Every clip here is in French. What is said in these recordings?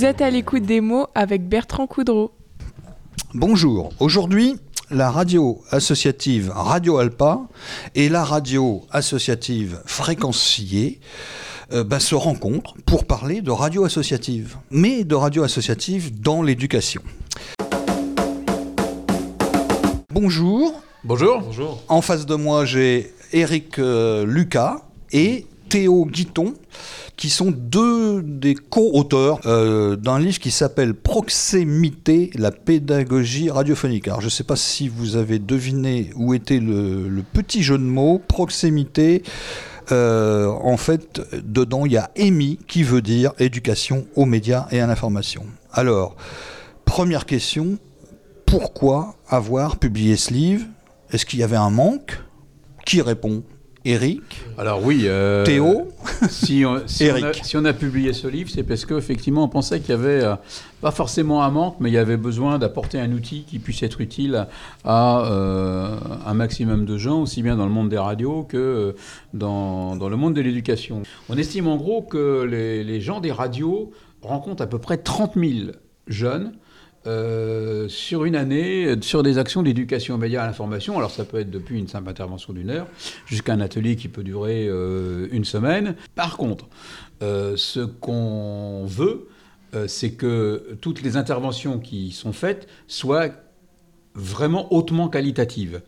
Vous êtes à l'écoute des mots avec Bertrand Coudreau. Bonjour, aujourd'hui la radio associative Radio Alpa et la radio associative Fréquencier euh, bah, se rencontrent pour parler de radio associative, mais de radio associative dans l'éducation. Bonjour. Bonjour. Bonjour. En face de moi, j'ai Eric euh, Lucas et Théo Guiton, qui sont deux des co-auteurs euh, d'un livre qui s'appelle Proximité, la pédagogie radiophonique. Alors je ne sais pas si vous avez deviné où était le, petit jeu de mots, proximité. Euh, en fait, dedans, il y a EMI qui veut dire éducation aux médias et à l'information. Alors, première question, pourquoi avoir publié ce livre? Est-ce qu'il y avait un manque? Qui répond? Eric Alors oui. Euh, Théo si on, si, On a, publié ce livre, c'est parce qu'effectivement, on pensait qu'il y avait, euh, pas forcément un manque, mais il y avait besoin d'apporter un outil qui puisse être utile à euh, un maximum de gens, aussi bien dans le monde des radios que dans, dans le monde de l'éducation. On estime en gros que les, les gens des radios rencontrent à peu près 30 000 jeunes euh, sur une année sur des actions d'éducation aux médias à l'information. Alors ça peut être depuis une simple intervention d'une heure jusqu'à un atelier qui peut durer euh, une semaine. Par contre, euh, ce qu'on veut, c'est que toutes les interventions qui sont faites soient vraiment hautement qualitatives.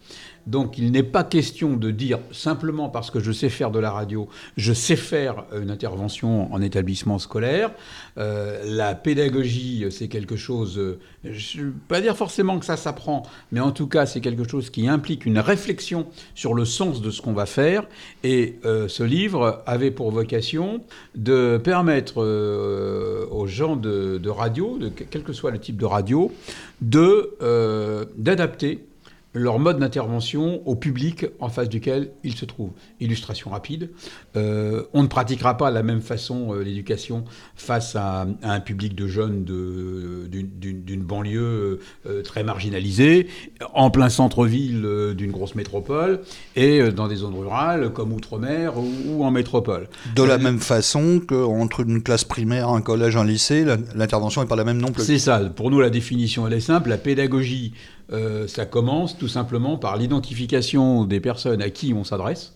Donc il n'est pas question de dire simplement parce que je sais faire de la radio, je sais faire une intervention en établissement scolaire. Euh, la pédagogie, c'est quelque chose, je ne veux pas dire forcément que ça s'apprend, mais en tout cas c'est quelque chose qui implique une réflexion sur le sens de ce qu'on va faire. Et euh, ce livre avait pour vocation de permettre euh, aux gens de, radio, de, quel que soit le type de radio, d'adapter leur mode d'intervention au public en face duquel ils se trouvent. Illustration rapide, euh, on ne pratiquera pas de la même façon euh, l'éducation face à, un public de jeunes d'une banlieue euh, très marginalisée, en plein centre-ville d'une grosse métropole, et dans des zones rurales comme Outre-mer ou, en métropole. De la même façon qu'entre une classe primaire, un collège, un lycée, l'intervention n'est pas la même non plus. C'est ça, pour nous la définition elle est simple, la pédagogie euh, ça commence tout simplement par l'identification des personnes à qui on s'adresse.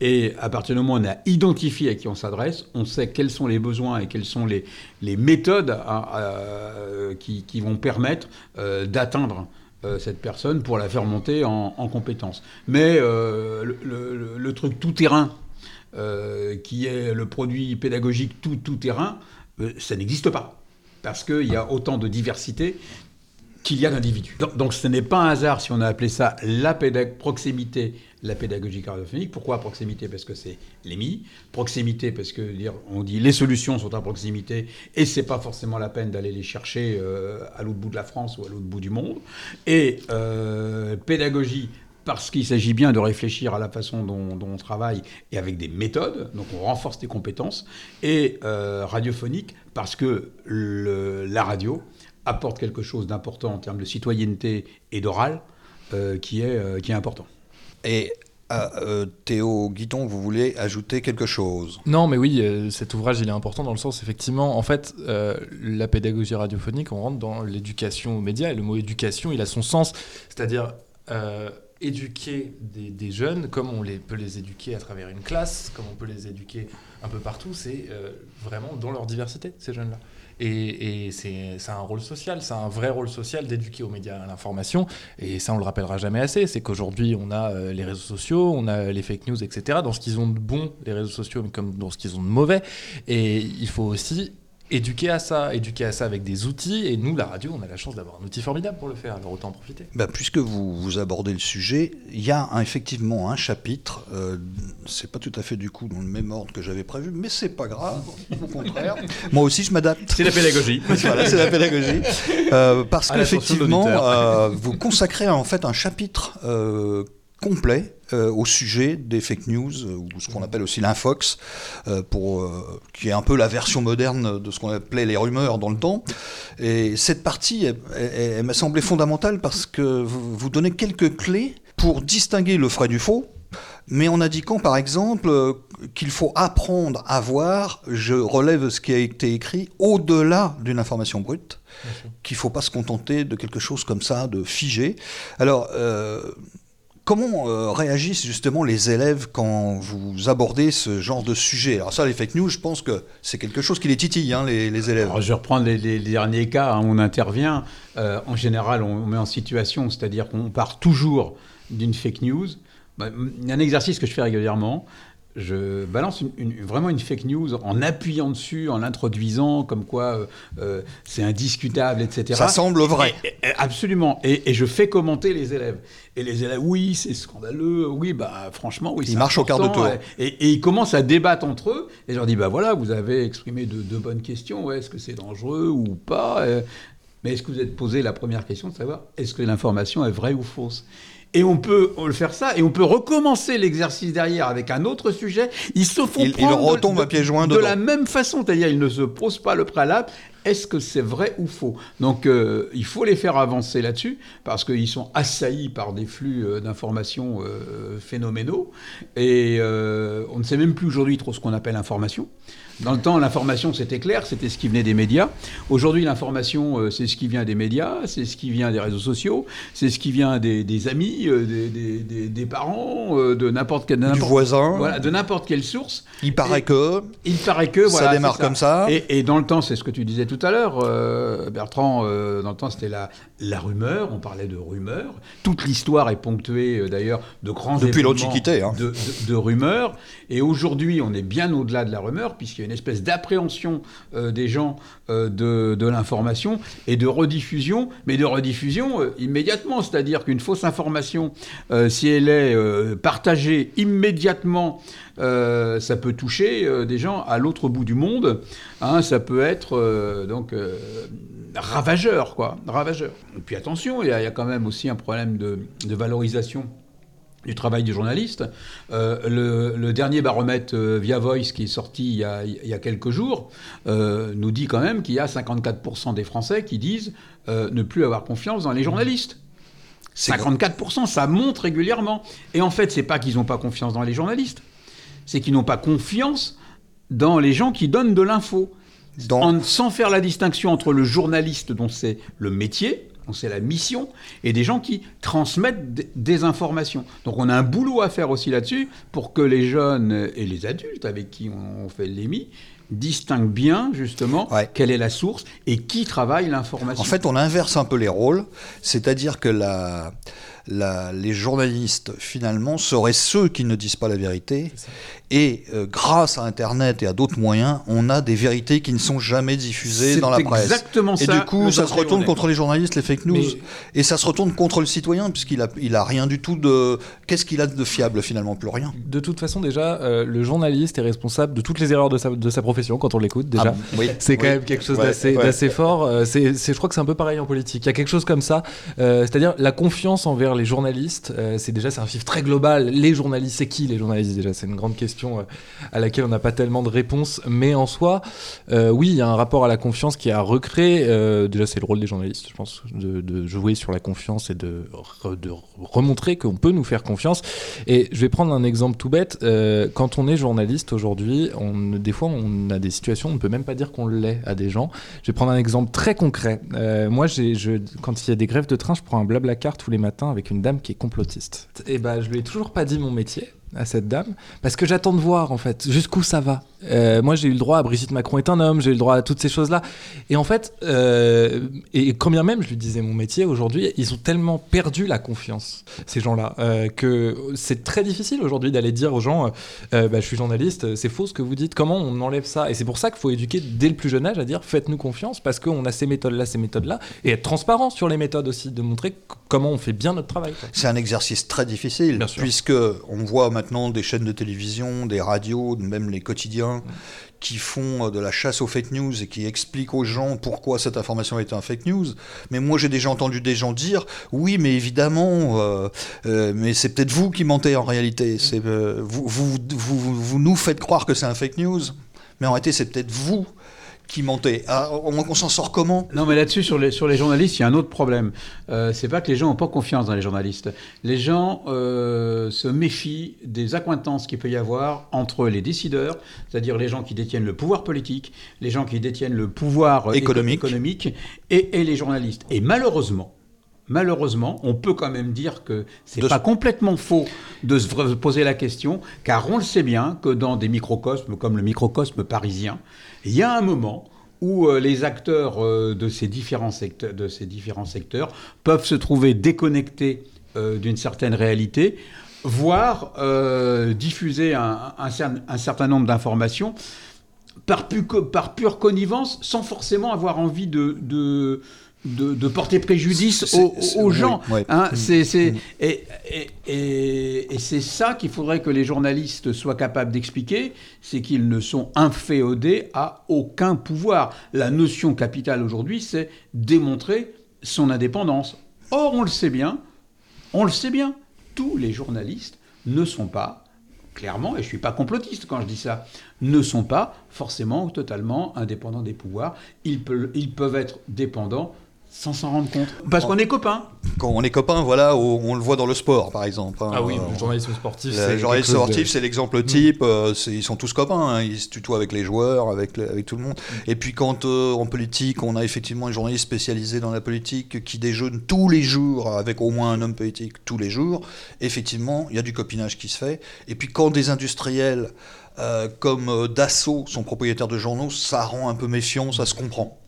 Et à partir du moment où on a identifié à qui on s'adresse, on sait quels sont les besoins et quelles sont les, méthodes qui, qui, vont permettre euh, d'atteindre euh, cette personne pour la faire monter en, en compétences. Mais le, truc tout terrain, qui est le produit pédagogique tout, tout terrain, ça n'existe pas. Parce qu'il y a autant de diversité qu'il y a d'individus. Donc, ce n'est pas un hasard si on a appelé ça la proximité, la pédagogie radiophonique. Pourquoi proximité? Parce que c'est l'EMI. Proximité parce que dire, on dit les solutions sont à proximité et c'est pas forcément la peine d'aller les chercher euh, à l'autre bout de la France ou à l'autre bout du monde. Et euh, pédagogie parce qu'il s'agit bien de réfléchir à la façon dont, on travaille et avec des méthodes, donc on renforce des compétences, et euh, radiophonique parce que la radio, apporte quelque chose d'important en termes de citoyenneté et d'oral euh, qui, est, euh, qui est important. Et euh, Théo Guidon, vous voulez ajouter quelque chose? Non, mais oui, cet ouvrage il est important dans le sens effectivement, en fait, la pédagogie radiophonique, on rentre dans l'éducation aux médias et le mot éducation, il a son sens, c'est-à-dire éduquer des, des, jeunes comme on les, peut les éduquer à travers une classe, comme on peut les éduquer un peu partout, c'est vraiment dans leur diversité ces jeunes-là. Et, c'est un rôle social, c'est un vrai rôle social d'éduquer aux médias à l'information. Et ça, on le rappellera jamais assez. C'est qu'aujourd'hui, on a euh, les réseaux sociaux, on a les fake news, etc. Dans ce qu'ils ont de bon, les réseaux sociaux, mais comme dans ce qu'ils ont de mauvais. Et il faut aussi éduquer à ça, éduquer à ça avec des outils. Et nous, la radio, on a la chance d'avoir un outil formidable pour le faire, alors autant en profiter. Bah, puisque vous, vous abordez le sujet, il y a effectivement un chapitre, euh, c'est pas tout à fait du coup dans le même ordre que j'avais prévu, mais c'est pas grave, au contraire. Moi aussi, je m'adapte. C'est la pédagogie. voilà, c'est la pédagogie. Euh, parce qu'effectivement, euh, vous consacrez en fait un chapitre euh, complet euh, au sujet des fake news, euh, ou ce qu'on appelle aussi l'infox, euh, pour, qui est un peu la version moderne de ce qu'on appelait les rumeurs dans le temps. Et cette partie, elle, m'a semblé fondamentale parce que vous, vous donnez quelques clés pour distinguer le vrai du faux, mais en indiquant par exemple qu'il faut apprendre à voir, je relève ce qui a été écrit, au-delà d'une information brute, qu'il ne faut pas se contenter de quelque chose comme ça, de figé. Alors, comment euh, réagissent justement les élèves quand vous abordez ce genre de sujet? Alors ça, les fake news, je pense que c'est quelque chose qui les titille, hein, les, élèves. je vais reprendre les, derniers cas hein, on intervient. Euh, en général, on met en situation, c'est-à-dire qu'on part toujours d'une fake news. Bah, un exercice que je fais régulièrement je balance vraiment une fake news en appuyant dessus, en l'introduisant, comme quoi euh, euh, c'est indiscutable, etc. Ça semble vrai. absolument. Et, je fais commenter les élèves. Et les élèves, oui, c'est scandaleux, oui, bah franchement, oui. Ils marchent au quart de tour. Et, ils commencent à débattre entre eux. Et je leur dis, bah voilà, vous avez exprimé de, bonnes questions. est-ce que c'est dangereux ou pas? Euh, Mais est-ce que vous êtes posé la première question de savoir est-ce que l'information est vraie ou fausse? Et on peut faire ça, et on peut recommencer l'exercice derrière avec un autre sujet. Ils se font il, prendre il retombe de, à pieds joints de la même façon, c'est-à-dire ils ne se posent pas le préalable. Est-ce que c'est vrai ou faux? Donc euh, il faut les faire avancer là-dessus parce qu'ils sont assaillis par des flux euh, d'informations euh, phénoménaux et on ne sait même plus aujourd'hui trop ce qu'on appelle information. Dans le temps, l'information, c'était clair, c'était ce qui venait des médias. Aujourd'hui, l'information, c'est ce qui vient des médias, c'est ce qui vient des réseaux sociaux, c'est ce qui vient des, amis, des, parents, de n'importe quel... Du voisin. Voilà, de n'importe quelle source. Il paraît que... Il paraît que... Voilà, ça démarre comme ça. Et, dans le temps, c'est ce que tu disais tout à l'heure, Bertrand, dans le temps, c'était la, la rumeur, on parlait de rumeurs. Toute l'histoire est ponctuée, d'ailleurs, de grands Depuis l'Antiquité. Hein. De, de rumeurs. Et aujourd'hui, on est bien au-delà de la rumeur, puisqu'il y a une espèce d'appréhension euh, des gens euh, de, l'information et de rediffusion, mais de rediffusion euh, immédiatement. C'est-à-dire qu'une fausse information, si elle est partagée immédiatement, ça peut toucher des gens à l'autre bout du monde. Hein, ça peut être donc ravageur, quoi, ravageur. Et puis attention, il y, a quand même aussi un problème de, de valorisation du travail du journaliste. Euh, le, dernier baromètre euh, via Voice qui est sorti il y a, quelques jours euh, nous dit quand même qu'il y a 54% des Français qui disent ne plus avoir confiance dans les journalistes. 54%, ça monte régulièrement. Et en fait, c'est pas qu'ils n'ont pas confiance dans les journalistes, c'est qu'ils n'ont pas confiance dans les gens qui donnent de l'info. sans faire la distinction entre le journaliste dont c'est le métier, c'est la mission, et des gens qui transmettent des informations. Donc on a un boulot à faire aussi là-dessus pour que les jeunes et les adultes avec qui on fait l'émis distinguent bien justement quelle est la source et qui travaille l'information. En fait, on inverse un peu les rôles, c'est-à-dire que la, les journalistes, finalement, seraient ceux qui ne disent pas la vérité. Et euh, grâce à Internet et à d'autres moyens, on a des vérités qui ne sont jamais diffusées dans la presse. Exactement ça. Et du coup, ça se retourne contre les journalistes, les fake news. Et ça se retourne contre le citoyen, puisqu'il a, il a rien du tout de. Qu'est-ce qu'il a de fiable finalement? Plus rien. De toute façon, déjà, euh, le journaliste est responsable de toutes les erreurs de sa, de sa profession quand on l'écoute, déjà. Ah, oui, c'est quand même quelque chose d'assez fort. Euh, c'est, je crois que c'est un peu pareil en politique. Il y a quelque chose comme ça. c'est-à-dire la confiance envers les journalistes, euh, c'est déjà un chiffre très global. Les journalistes, c'est qui les journalistes déjà? C'est une grande question euh, à laquelle on n'a pas tellement de réponse. Mais en soi, euh, oui, il y a un rapport à la confiance qui a recréé. déjà, c'est le rôle des journalistes, je pense, de, jouer sur la confiance et de, de remontrer qu'on peut nous faire confiance. Et je vais prendre un exemple tout bête. quand on est journaliste aujourd'hui, on, des fois, on a des situations, on ne peut même pas dire qu'on l'est à des gens. Je vais prendre un exemple très concret. moi, je, quand il y a des grèves de train, je prends un blabla car tous les matins avec une dame qui est complotiste. Et bah, je lui ai toujours pas dit mon métier à cette dame parce que j'attends de voir en fait jusqu'où ça va. Euh, moi j'ai eu le droit à Brigitte Macron est un homme, j'ai eu le droit à toutes ces choses là. Et en fait, euh, et quand bien même je lui disais mon métier aujourd'hui, ils ont tellement perdu la confiance ces gens-là euh, que c'est très difficile aujourd'hui d'aller dire aux gens bah, je suis journaliste, c'est faux ce que vous dites. Comment on enlève ça? Et c'est pour ça qu'il faut éduquer dès le plus jeune âge à dire faites-nous confiance parce qu'on a ces méthodes là, ces méthodes là et être transparent sur les méthodes aussi, de montrer comment on fait bien notre travail. C'est un exercice très difficile puisque on voit maintenant des chaînes de télévision, des radios, même les quotidiens, qui font euh, de la chasse aux fake news et qui expliquent aux gens pourquoi cette information est un fake news. Mais moi, j'ai déjà entendu des gens dire oui, mais évidemment, euh, euh, mais c'est peut-être vous qui mentez en réalité. Vous, vous, vous, vous nous faites croire que c'est un fake news, mais en réalité, c'est peut-être vous qui mentait. Ah, on, s'en sort comment? Non, mais là-dessus, sur les, sur les journalistes, il y a un autre problème. Euh, c'est pas que les gens n'ont pas confiance dans les journalistes. Les gens euh, se méfient des accointances qu'il peut y avoir entre les décideurs, c'est-à-dire les gens qui détiennent le pouvoir politique, les gens qui détiennent le pouvoir économique, économique et, et les journalistes. Et malheureusement, malheureusement, on peut quand même dire que c'est n'est pas complètement faux de se poser la question, car on le sait bien que dans des microcosmes comme le microcosme parisien, il y a un moment où euh, les acteurs euh, de, ces différents secteurs, de ces différents secteurs peuvent se trouver déconnectés euh, d'une certaine réalité, voire diffuser un, certain nombre d'informations par, par, pure connivence, sans forcément avoir envie de de, porter préjudice aux, gens. Hein, c'est, et, et, c'est ça qu'il faudrait que les journalistes soient capables d'expliquer, c'est qu'ils ne sont inféodés à aucun pouvoir. La notion capitale aujourd'hui, c'est démontrer son indépendance. Or, on le sait bien, on le sait bien, tous les journalistes ne sont pas clairement, et je ne suis pas complotiste quand je dis ça, ne sont pas forcément totalement indépendants des pouvoirs. Ils, peuvent, ils peuvent être dépendants sans s'en rendre compte. Parce qu'on est copains. Quand on est copains, voilà, on le voit dans le sport, par exemple. Hein. Ah oui, le journalisme sportif. Le journalisme sportif, c'est l'exemple type. Euh, ils sont tous copains. Hein. ils se tutoient avec les joueurs, avec, avec tout le monde. Et puis quand euh, en politique, on a effectivement un journaliste spécialisé dans la politique qui déjeune tous les jours avec au moins un homme politique tous les jours, effectivement, il y a du copinage qui se fait. Et puis quand des industriels euh, comme Dassault sont propriétaires de journaux, ça rend un peu méfiant, ça se comprend.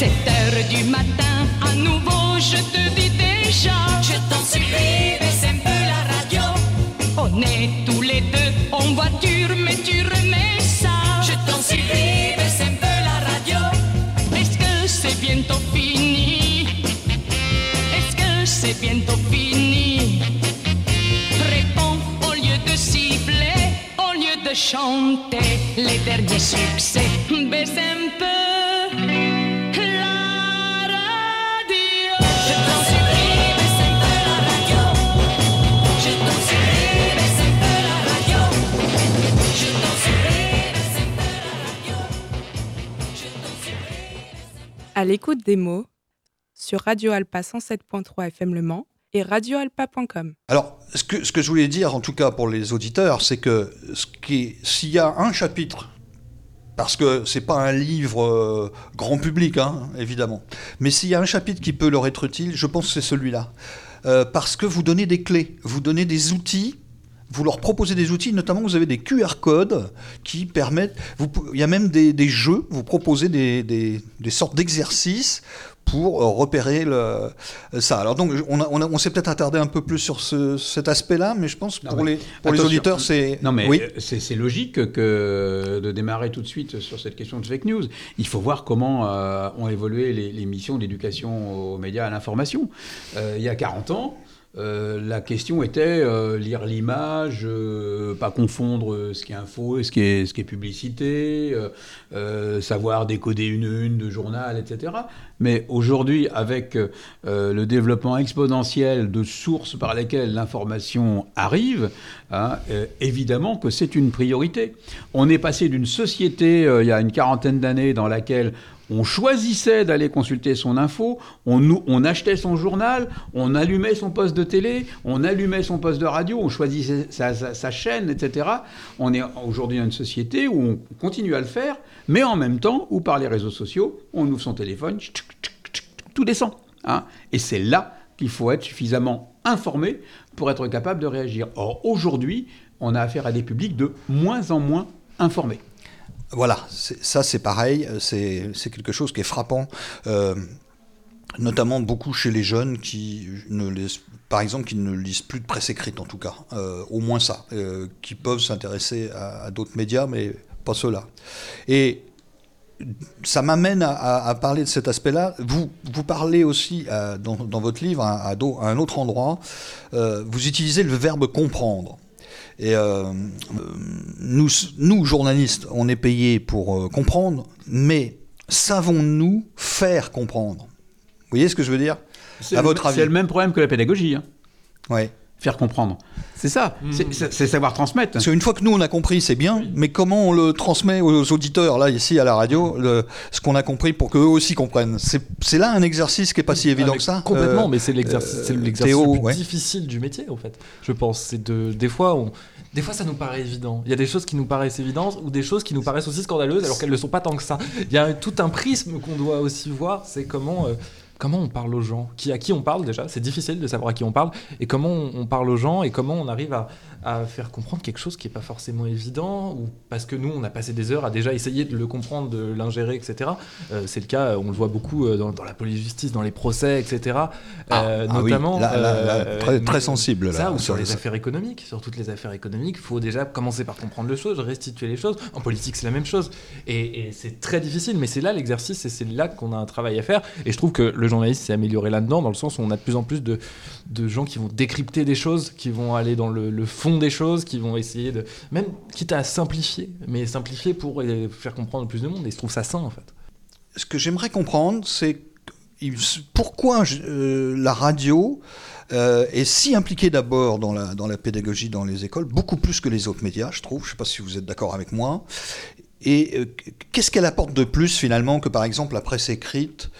7 heures du matin, à nouveau, je te dis déjà. Je t'en supplie, baisse un peu la radio. On est tous les deux en voiture, mais tu remets ça. Je t'en supplie, baisse un peu la radio. Est-ce que c'est bientôt fini? Est-ce que c'est bientôt fini? Réponds au lieu de siffler, au lieu de chanter les derniers succès. Baisse un peu À l'écoute des mots sur Radio Alpa 107.3 FM Le Mans et radioalpa.com. Alors, ce que, je voulais dire, en tout cas pour les auditeurs, c'est que s'il y a un chapitre, parce que c'est pas un livre euh, grand public, hein, évidemment, mais s'il y a un chapitre qui peut leur être utile, je pense que c'est celui-là. Euh, parce que vous donnez des clés, vous donnez des outils vous leur proposez des outils, notamment vous avez des QR codes qui permettent, vous, il y a même des, des jeux, vous proposez des, des, des sortes d'exercices pour euh, repérer le, ça. Alors donc, on, on, on s'est peut-être attardé un peu plus sur ce, cet aspect-là, mais je pense que pour, les, pour les auditeurs, c'est... Non, mais oui. c'est logique que de démarrer tout de suite sur cette question de fake news. Il faut voir comment euh, ont évolué les, les missions d'éducation aux médias à l'information. Euh, il y a 40 ans, euh, la question était euh, lire l'image, euh, pas confondre ce qui est info et ce qui est, publicité, savoir décoder une une de journal, etc. Mais aujourd'hui, avec le développement exponentiel de sources par lesquelles l'information arrive, hein, évidemment que c'est une priorité. On est passé d'une société, il y a une quarantaine d'années, dans laquelle on choisissait d'aller consulter son info, on, achetait son journal, on allumait son poste de télé, on allumait son poste de radio, on choisissait sa, chaîne, etc. On est aujourd'hui dans une société où on continue à le faire, mais en même temps, où par les réseaux sociaux, on ouvre son téléphone, tout descend. Hein. Et c'est là qu'il faut être suffisamment informé pour être capable de réagir. Or, aujourd'hui, on a affaire à des publics de moins en moins informés. Voilà, ça c'est pareil, c'est quelque chose qui est frappant. Euh, notamment beaucoup chez les jeunes qui ne lisent, par exemple, qui ne lisent plus de presse écrite en tout cas, euh, au moins ça, euh, qui peuvent s'intéresser à, d'autres médias, mais pas ceux-là. Et ça m'amène à, parler de cet aspect-là. Vous, vous parlez aussi euh, dans, votre livre à, un autre endroit, euh, vous utilisez le verbe comprendre. Et euh, euh, nous, nous, journalistes, on est payés pour euh, comprendre, mais savons-nous faire comprendre? Vous voyez ce que je veux dire? C'est À le- votre avis? C'est le même problème que la pédagogie. hein. Ouais. Faire comprendre. C'est ça. C'est- C'est savoir transmettre. Parce qu'une fois que nous on a compris, c'est bien, mais comment on le transmet aux auditeurs, là, ici, à la radio, le- ce qu'on a compris pour qu'eux aussi comprennent? C'est là un exercice qui est pas si évident Ah, mais que ça? Complètement, Euh, mais c'est l'exercice, euh, le plus ouais. difficile du métier, en fait. Je pense. C'est de, des fois, on, des fois, ça nous paraît évident. Il y a des choses qui nous paraissent évidentes ou des choses qui nous paraissent aussi scandaleuses, alors qu'elles ne le sont pas tant que ça. Il y a tout un prisme qu'on doit aussi voir. C'est comment. euh, Comment on parle aux gens qui, À qui on parle déjà C'est difficile de savoir à qui on parle. Et comment on, on parle aux gens et comment on arrive à, à faire comprendre quelque chose qui n'est pas forcément évident ou parce que nous, on a passé des heures à déjà essayer de le comprendre, de l'ingérer, etc. Euh, c'est le cas, on le voit beaucoup euh, dans, dans la police-justice, dans les procès, etc. Ah, Euh, ah oui, notamment. là, là, là, très, sensible. Là, ça, ou sur les affaires économiques, sur toutes les affaires économiques, il faut déjà commencer par comprendre les choses, restituer les choses. En politique, c'est la même chose. Et, et c'est très difficile, mais c'est là l'exercice et c'est là qu'on a un travail à faire. Et je trouve que le journaliste s'est amélioré là-dedans, dans le sens où on a de plus en plus de, de gens qui vont décrypter des choses, qui vont aller dans le, le fond des choses, qui vont essayer de. Même quitte à simplifier, mais simplifier pour faire comprendre plus de monde. Et je trouve ça sain, en fait. Ce que j'aimerais comprendre, c'est pourquoi euh, la radio euh, est si impliquée d'abord dans la, dans la pédagogie dans les écoles, beaucoup plus que les autres médias, je trouve. Je ne sais pas si vous êtes d'accord avec moi. Et euh, qu'est-ce qu'elle apporte de plus finalement que par exemple la presse écrite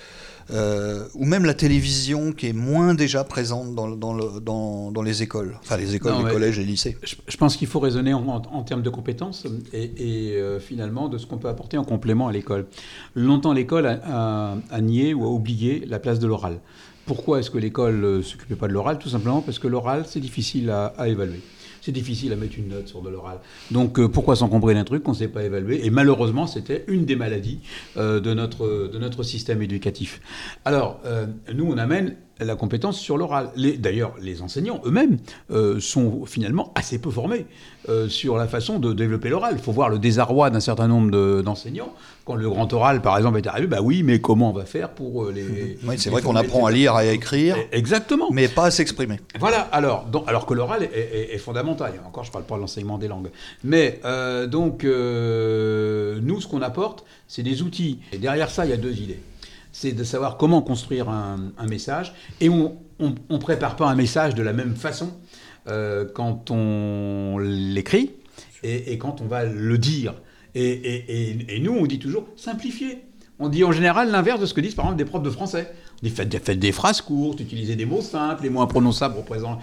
euh, ou même la télévision qui est moins déjà présente dans, dans, le- dans, dans les écoles, enfin les écoles, Non, les collèges et lycées. Je, je pense qu'il faut raisonner en, en- en termes de compétences et, et, euh, finalement de ce qu'on peut apporter en complément à l'école. Longtemps, l'école a, a- a nié ou a oublié la place de l'oral. Pourquoi est-ce que l'école ne s'occupait pas de l'oral? Tout simplement parce que l'oral, c'est difficile à, à évaluer. C'est difficile à mettre une note sur de l'oral. Donc euh, pourquoi s'encombrer d'un truc qu'on ne sait pas évaluer Et malheureusement, c'était une des maladies euh, de, notre, de notre système éducatif. Alors, euh, nous, on amène la compétence sur l'oral. D'ailleurs, les enseignants eux-mêmes euh, sont finalement assez peu formés euh, sur la façon de développer l'oral. Il faut voir le désarroi d'un certain nombre de- d'enseignants. Quand le grand oral, par exemple, est arrivé, bah oui, mais comment on va faire pour euh, les... Oui, c'est vrai qu'on apprend à lire, à écrire, Exactement. mais pas à s'exprimer. Voilà, alors, donc, alors que l'oral est, est- est fondamental. Et encore, je ne parle pas de l'enseignement des langues. Mais donc, nous, ce qu'on apporte, c'est des outils. Et derrière ça, il y a deux idées. C'est de savoir comment construire un, message. Et on ne prépare pas un message de la même façon euh, quand on l'écrit et, quand on va le dire. Et- et nous, on dit toujours simplifier. On dit en général l'inverse de ce que disent par exemple des profs de français. Faites, des- faites des phrases courtes, utilisez des mots simples, les moins prononçables, représent-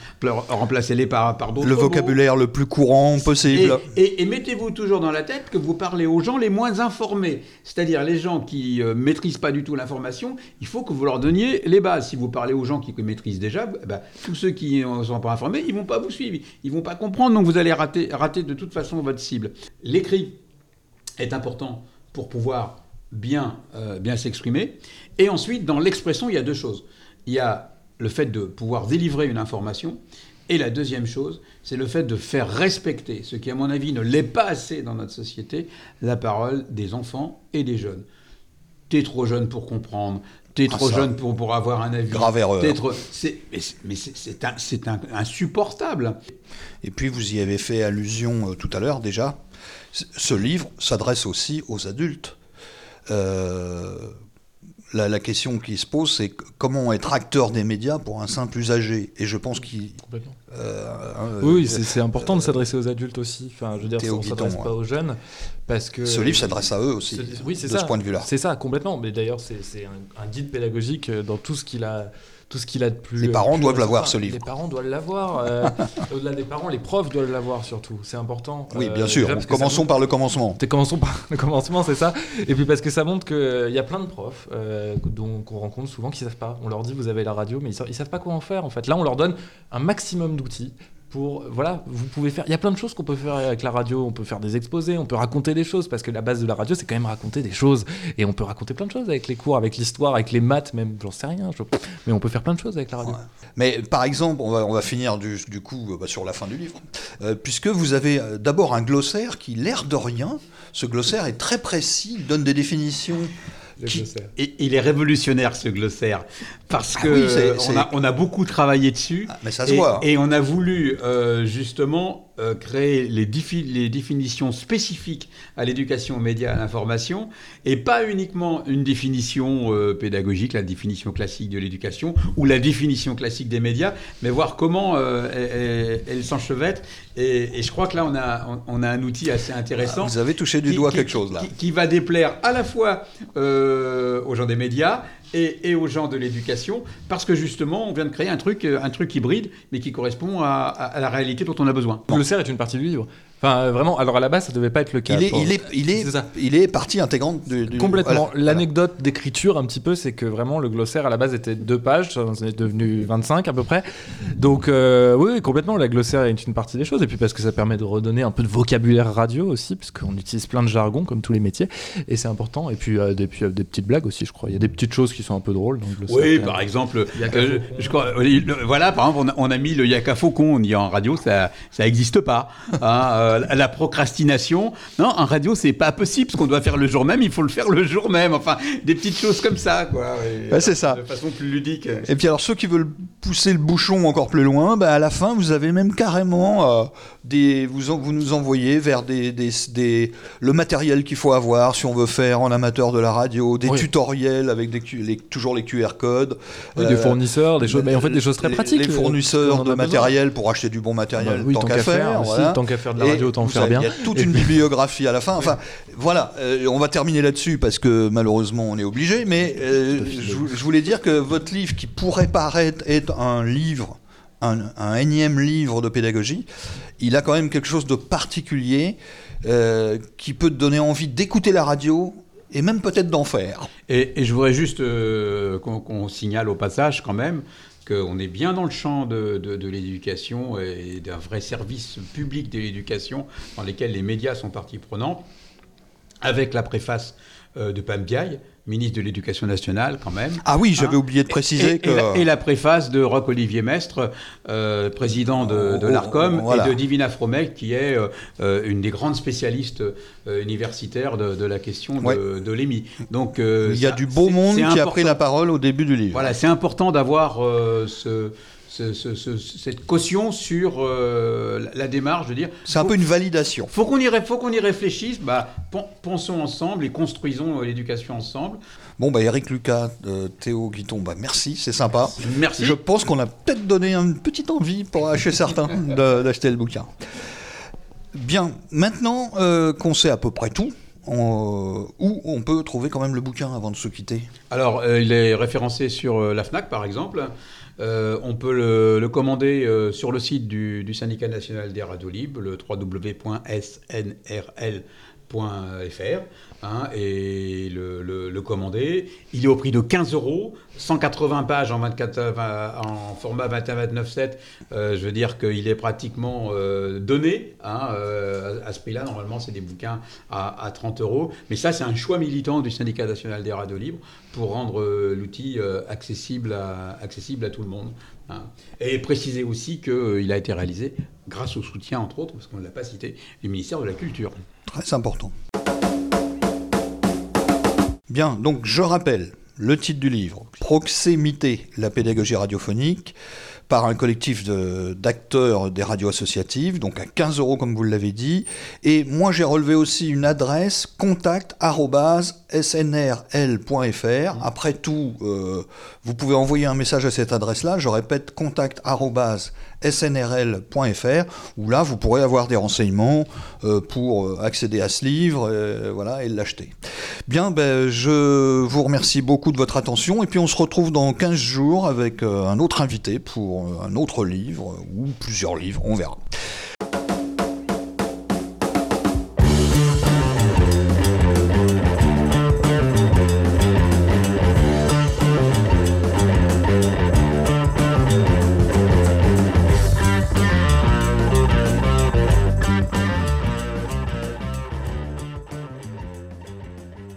remplacez-les par, par d'autres Le mots. vocabulaire le plus courant possible. Et, et- et mettez-vous toujours dans la tête que vous parlez aux gens les moins informés, c'est-à-dire les gens qui ne maîtrisent pas du tout l'information. Il faut que vous leur donniez les bases. Si vous parlez aux gens qui maîtrisent déjà, eh ben, tous ceux qui ne sont pas informés, ils vont pas vous suivre, ils vont pas comprendre, donc vous allez rater, rater de toute façon votre cible. L'écrit est important pour pouvoir bien, euh, bien s'exprimer. Et ensuite, dans l'expression, il y a deux choses. Il y a le fait de pouvoir délivrer une information. Et la deuxième chose, c'est le fait de faire respecter, ce qui à mon avis ne l'est pas assez dans notre société, la parole des enfants et des jeunes. T'es trop jeune pour comprendre, t'es Ah, trop ça. jeune pour, pour avoir un avis. Grave erreur. Trop- Mais c'est- mais c'est c'est un- c'est un- insupportable. Et puis vous y avez fait allusion euh, tout à l'heure déjà. Ce livre s'adresse aussi aux adultes. Euh, la, la question qui se pose, c'est comment être acteur des médias pour un simple usager. Et je pense qu'il. Complètement. euh, euh, Oui, c'est c'est important de s'adresser aux adultes aussi. Enfin, je veux dire, Théo on Guiton, s'adresse ouais. pas aux jeunes parce que ce livre s'adresse à eux aussi. Ce- oui, c'est de ça. ce point de vue-là. C'est ça, complètement. Mais d'ailleurs, c'est un, un guide pédagogique euh, dans tout ce qu'il a. Tout ce qu'il a de plus. Les parents plus doivent l'avoir, ce livre. Les parents doivent l'avoir. euh, Au-delà des parents, les profs doivent l'avoir surtout. C'est important. Oui, Euh, bien sûr. déjà Commençons montre- par le commencement. T'es- Commençons par le commencement, c'est ça. Et puis parce que ça montre qu'il y a plein de profs euh, dont- qu'on rencontre souvent qui savent pas. On leur dit vous avez la radio, mais ils, sa- ils savent pas quoi en faire en fait. Là, on leur donne un maximum d'outils pour voilà, vous pouvez faire. Il y a plein de choses qu'on peut faire avec la radio. On peut faire des exposés, on peut raconter des choses parce que la base de la radio, c'est quand même raconter des choses. Et on peut raconter plein de choses avec les cours, avec l'histoire, avec les maths, même. J'en sais rien. je- Mais on peut faire plein de choses avec la radio. Mais par exemple, on va, on va finir du, du coup euh, bah, sur la fin du livre, euh, puisque vous avez euh, d'abord un glossaire qui, l'air de rien, ce glossaire est très précis, il donne des définitions. Qui- Et il est révolutionnaire ce glossaire parce Ah que oui, c'est- on, c'est- a, on a beaucoup travaillé dessus. Ah, mais ça se et, voit. et on a voulu euh, justement euh, créer les, défi- les définitions spécifiques à l'éducation aux médias, à l'information, et pas uniquement une définition euh, pédagogique, la définition classique de l'éducation ou la définition classique des médias, mais voir comment euh, elle, elle- elle s'enchevêtre. Et, et je crois que là, on a, on, a un outil assez intéressant Ah, vous avez touché du qui- doigt qui- quelque chose là. Qui, qui va déplaire à la fois aux gens des médias et, aux gens de l'éducation, parce que justement, on vient de créer un truc, euh, un truc hybride, mais qui correspond à, à- la réalité dont on a besoin. Le glossaire est une partie du livre. Enfin, euh, vraiment. Alors à la base, ça devait pas être le cas. Il est, Pour- il est, il est, ça. il est partie intégrante du, du- Complètement. voilà. L'anecdote d'écriture, un petit peu, c'est que vraiment le glossaire à la base était deux pages, ça en est devenu 25 à peu près. Donc, euh, oui, complètement, la glossaire est une partie des choses. Et puis parce que ça permet de redonner un peu de vocabulaire radio aussi, parce qu'on utilise plein de jargon comme tous les métiers. Et c'est important. Et puis, euh, des, puis, euh, des petites blagues aussi, je crois. Il y a des petites choses qui sont un peu drôles dans le glossaire. Oui, par exemple, Yaka euh, Faucon. je crois, euh, le- voilà, par exemple, on a, on a mis le yaka faucon. On dit en radio, ça, ça existe pas. Hein, euh, la procrastination, non, en radio, c'est pas possible. Ce qu'on doit faire le jour même, il faut le faire le jour même. Enfin, des petites choses comme ça, quoi. Ouais, c'est ça. De façon plus ludique. Et puis alors ceux qui veulent pousser le bouchon encore plus loin, bah, à la fin vous avez même carrément euh, des, vous, en- vous nous envoyez vers des, des, des- le matériel qu'il faut avoir si on veut faire en amateur de la radio, des Oui. tutoriels avec des, les- toujours les QR codes, Oui, euh, des fournisseurs, des choses, mais en fait des choses très les- pratiques. les euh, fournisseurs de besoin. matériel pour acheter du bon matériel, Bah oui, tant, qu'à faire, aussi, voilà. tant qu'à faire de la Et radio, autant le vous faire savez, bien. Il y a toute Et une puis- bibliographie à la fin. Enfin, voilà, euh, on va terminer là-dessus parce que malheureusement on est obligé. Mais euh, je, vou- je voulais dire que votre livre, qui pourrait paraître être un livre, un, un énième livre de pédagogie, il a quand même quelque chose de particulier euh, qui peut te donner envie d'écouter la radio et même peut-être d'en faire. Et, et je voudrais juste euh, qu'on qu'on signale au passage quand même qu'on est bien dans le champ de, l'éducation et d'un vrai service public de l'éducation dans lequel les médias sont partie prenante, avec la préface de Pam Diaye, ministre de l'Éducation nationale quand même. Ah oui, j'avais Hein oublié de préciser et, que. et la, et la préface de Roch-Olivier Mestre, euh, président de, de Oh, l'ARCOM, voilà. et de Divina Fromek, qui est euh, euh, une des grandes spécialistes euh, universitaires de, de la question de, Ouais. de l'EMI. Donc, euh, il y a ça- du beau monde qui a pris la parole au début du livre. Voilà, c'est important d'avoir euh, ce, ce- ce- ce- cette caution sur euh, la, démarche, de dire. C'est un peu une validation. Faut qu'on y, faut qu'on y réfléchisse. Bah, pen- pensons ensemble et construisons euh, l'éducation ensemble. Bon, bah Eric Lucas, euh, Théo Guiton, bah merci, c'est sympa. Merci. Je pense qu'on a peut-être donné une petite envie pour chez certains d'acheter le bouquin. Bien, maintenant euh, qu'on sait à peu près tout, on- où on peut trouver quand même le bouquin avant de se quitter? Alors, euh, il est référencé sur euh, la FNAC, par exemple. Euh, on peut le, commander euh, sur le site du, syndicat national des radios libres, le www.snrl.fr, hein, et le, commander. Il est au prix de 15 euros, 180 pages en, 24, euh, en format 21-29-7. Euh, je veux dire qu'il est pratiquement euh, donné hein, euh, à, ce prix-là. Normalement, c'est des bouquins à, à 30 euros. Mais ça, c'est un choix militant du syndicat national des radios libres pour rendre l'outil accessible, à, accessible à tout le monde. hein. Et préciser aussi qu'il a été réalisé grâce au soutien, entre autres, parce qu'on ne l'a pas cité, du ministère de la Culture. Très important. Bien, donc je rappelle le titre du livre, Proximité, la pédagogie radiophonique, par un collectif d'acteurs des radios associatives, donc à 15 euros comme vous l'avez dit. Et moi j'ai relevé aussi une adresse contact@snrl.fr. Après tout, euh, vous pouvez envoyer un message à cette adresse-là. Je répète contact@snrl.fr où là vous pourrez avoir des renseignements euh, pour euh, accéder à ce livre, euh, voilà, et l'acheter. Bien, ben, je vous remercie beaucoup de votre attention et puis on se retrouve dans 15 jours avec un autre invité pour un autre livre ou plusieurs livres, on verra.